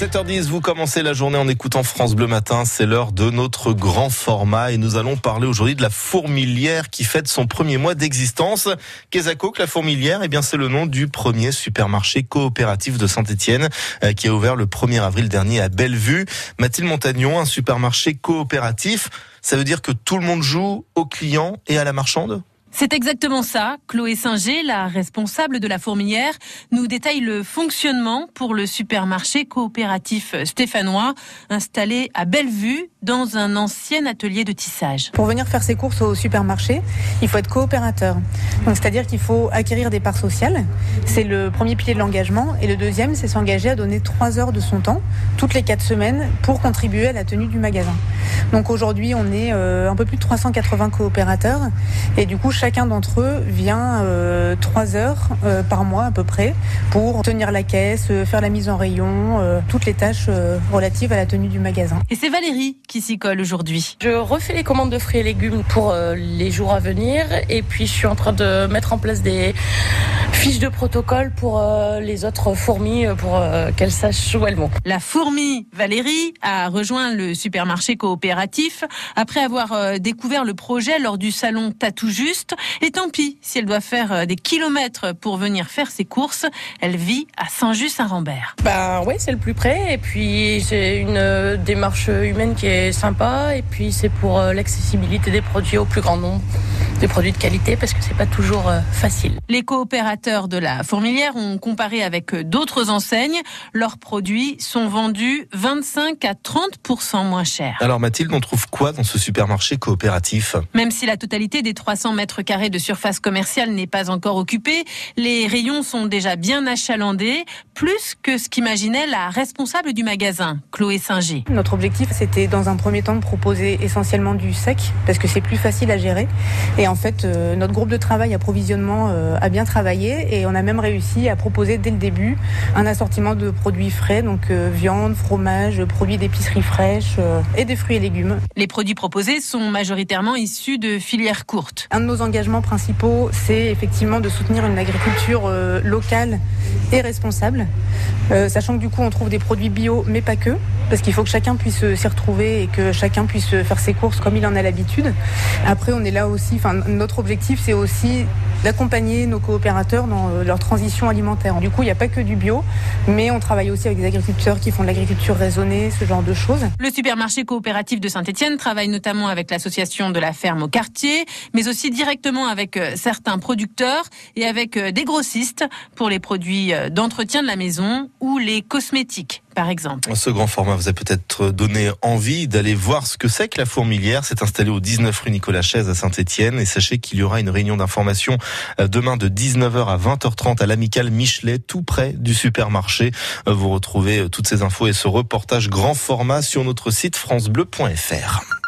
7h10, vous commencez la journée en écoutant France Bleu Matin. C'est l'heure de notre grand format et nous allons parler aujourd'hui de la fourmilière qui fête son premier mois d'existence. Quesaco, la fourmilière, eh bien, c'est le nom du premier supermarché coopératif de Saint-Etienne euh, qui a ouvert le 1er avril dernier à Bellevue. Mathilde Montagnon, un supermarché coopératif, ça veut dire que tout le monde joue aux clients et à la marchande? C'est exactement ça. Chloé Singer, la responsable de la fourmilière, nous détaille le fonctionnement pour le supermarché coopératif stéphanois installé à Bellevue dans un ancien atelier de tissage. Pour venir faire ses courses au supermarché, il faut être coopérateur. C'est-à-dire qu'il faut acquérir des parts sociales. C'est le premier pilier de l'engagement et le deuxième, c'est s'engager à donner trois heures de son temps toutes les quatre semaines pour contribuer à la tenue du magasin. Donc aujourd'hui, on est euh, un peu plus de 380 coopérateurs et du coup chacun d'entre eux vient euh, trois heures euh, par mois à peu près pour tenir la caisse, euh, faire la mise en rayon, toutes les tâches relatives à la tenue du magasin. Et c'est Valérie qui s'y colle aujourd'hui. Je refais les commandes de fruits et légumes pour les jours à venir et puis je suis en train de mettre en place des fiches de protocole pour les autres fourmis pour qu'elles sachent où elles vont. La fourmi Valérie a rejoint le supermarché coopératif après avoir découvert le projet lors du salon Tatou Juste et tant pis si elle doit faire euh, des kilomètres pour venir faire ses courses. Elle vit à Saint-Just-Saint-Rambert. Ben ouais, c'est le plus près. Et puis c'est une euh, démarche humaine qui est sympa. Et puis c'est pour euh, l'accessibilité des produits au plus grand nombre des produits de qualité parce que c'est pas toujours facile. Les coopérateurs de la fourmilière ont comparé avec d'autres enseignes. Leurs produits sont vendus 25 à 30 moins cher. Alors Mathilde, on trouve quoi dans ce supermarché coopératif? Même si la totalité des 300 mètres carré de surface commerciale n'est pas encore occupé. Les rayons sont déjà bien achalandés, plus que ce qu'imaginait la responsable du magasin, Chloé Singer. Notre objectif, c'était dans un premier temps de proposer essentiellement du sec, parce que c'est plus facile à gérer. Et en fait, euh, notre groupe de travail approvisionnement euh, a bien travaillé et on a même réussi à proposer dès le début un assortiment de produits frais, donc euh, viande, fromage, produits d'épicerie fraîche et des fruits et légumes. Les produits proposés sont majoritairement issus de filières courtes. Un de nos engagements principaux, c'est effectivement de soutenir une agriculture locale et responsable, sachant que du coup on trouve des produits bio, mais pas que, parce qu'il faut que chacun puisse s'y retrouver et que chacun puisse faire ses courses comme il en a l'habitude. Après, on est là aussi, enfin notre objectif, c'est aussi d'accompagner nos coopérateurs dans euh, leur transition alimentaire. Du coup, il n'y a pas que du bio, mais on travaille aussi avec des agriculteurs qui font de l'agriculture raisonnée, ce genre de choses. Le supermarché coopératif de Saint-Etienne travaille notamment avec l'association de la ferme au quartier, mais aussi directement avec euh, certains producteurs et avec euh, des grossistes pour les produits d'entretien de la maison ou les cosmétiques par exemple. Ce grand format vous a peut-être donné envie d'aller voir ce que c'est que la fourmilière. C'est installé au 19 rue Nicolas Chaise à Saint-Etienne. Et sachez qu'il y aura une réunion d'information demain de 19h à 20h30 à l'Amical Michelet, tout près du supermarché. Euh, vous retrouvez euh, toutes ces infos et ce reportage grand format sur notre site francebleu.fr.